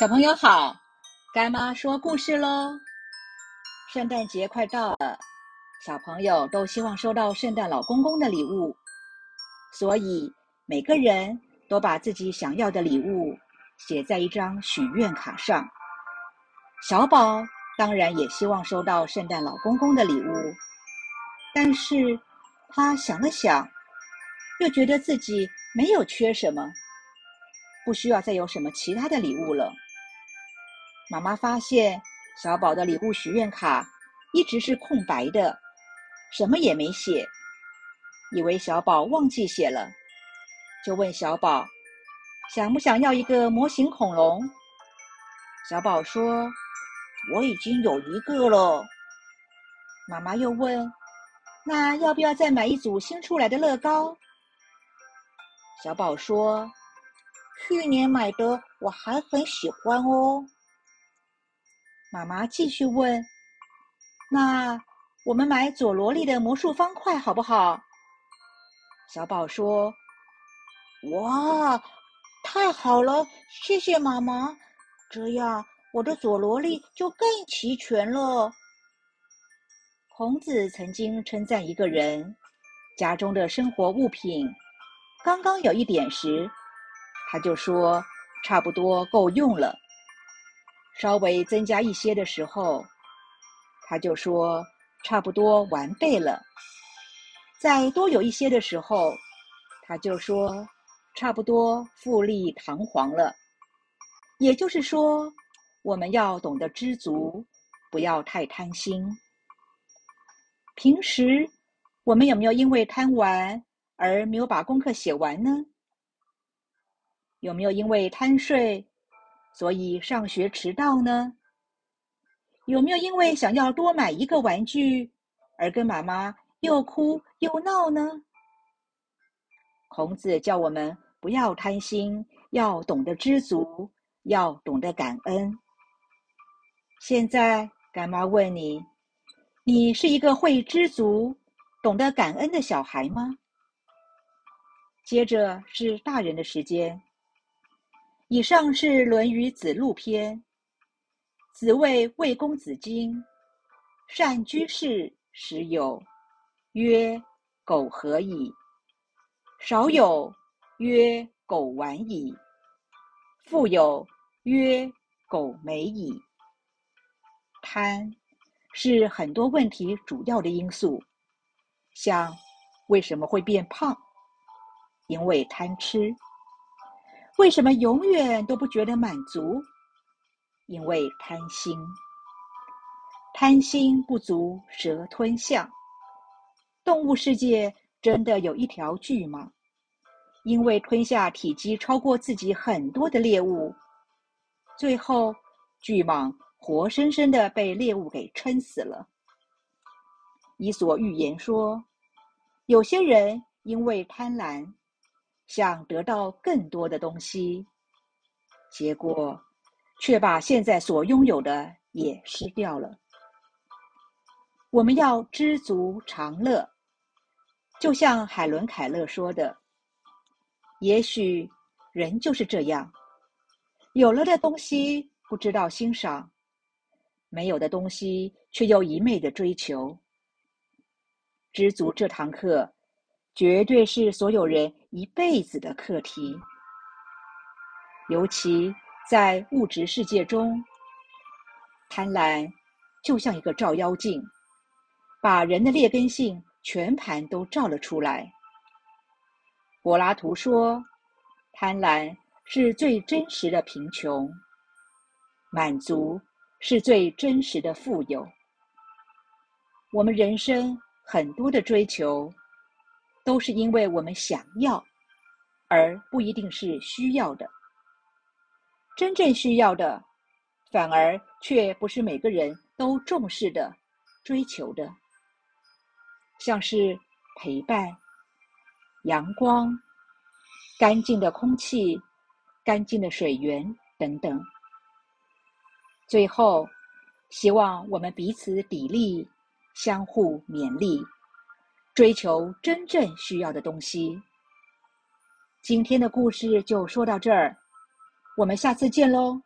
小朋友好，干妈说故事喽。圣诞节快到了，小朋友都希望收到圣诞老公公的礼物，所以每个人都把自己想要的礼物写在一张许愿卡上。小宝当然也希望收到圣诞老公公的礼物，但是他想了想，又觉得自己没有缺什么，不需要再有什么其他的礼物了。妈妈发现小宝的礼物许愿卡一直是空白的，什么也没写，以为小宝忘记写了，就问小宝想不想要一个模型恐龙。小宝说：“我已经有一个了。”妈妈又问：“那要不要再买一组新出来的乐高？”小宝说：“去年买的我还很喜欢哦。”妈妈继续问：“那我们买佐罗利的魔术方块好不好？”小宝说：“哇，太好了！谢谢妈妈，这样我的佐罗利就更齐全了。”孔子曾经称赞一个人家中的生活物品刚刚有一点时，他就说：“差不多够用了。”稍微增加一些的时候，他就说差不多完备了；再多有一些的时候，他就说差不多富丽堂皇了。也就是说，我们要懂得知足，不要太贪心。平时我们有没有因为贪玩而没有把功课写完呢？有没有因为贪睡？所以上学迟到呢？有没有因为想要多买一个玩具而跟妈妈又哭又闹呢？孔子叫我们不要贪心，要懂得知足，要懂得感恩。现在干妈问你：你是一个会知足、懂得感恩的小孩吗？接着是大人的时间。以上是《论语·子路篇》。子谓魏公子荆：“善居士，时有曰：‘苟何矣。’少有曰：‘苟玩矣。’富有曰：‘苟美矣。’贪是很多问题主要的因素。像为什么会变胖？因为贪吃。为什么永远都不觉得满足？因为贪心。贪心不足蛇吞象。动物世界真的有一条巨蟒，因为吞下体积超过自己很多的猎物，最后巨蟒活生生的被猎物给撑死了。伊索寓言说，有些人因为贪婪。想得到更多的东西，结果却把现在所拥有的也失掉了。我们要知足常乐，就像海伦·凯勒说的：“也许人就是这样，有了的东西不知道欣赏，没有的东西却又一昧的追求。”知足这堂课。绝对是所有人一辈子的课题，尤其在物质世界中，贪婪就像一个照妖镜，把人的劣根性全盘都照了出来。柏拉图说：“贪婪是最真实的贫穷，满足是最真实的富有。”我们人生很多的追求。都是因为我们想要，而不一定是需要的。真正需要的，反而却不是每个人都重视的、追求的。像是陪伴、阳光、干净的空气、干净的水源等等。最后，希望我们彼此砥砺，相互勉励。追求真正需要的东西。今天的故事就说到这儿，我们下次见喽。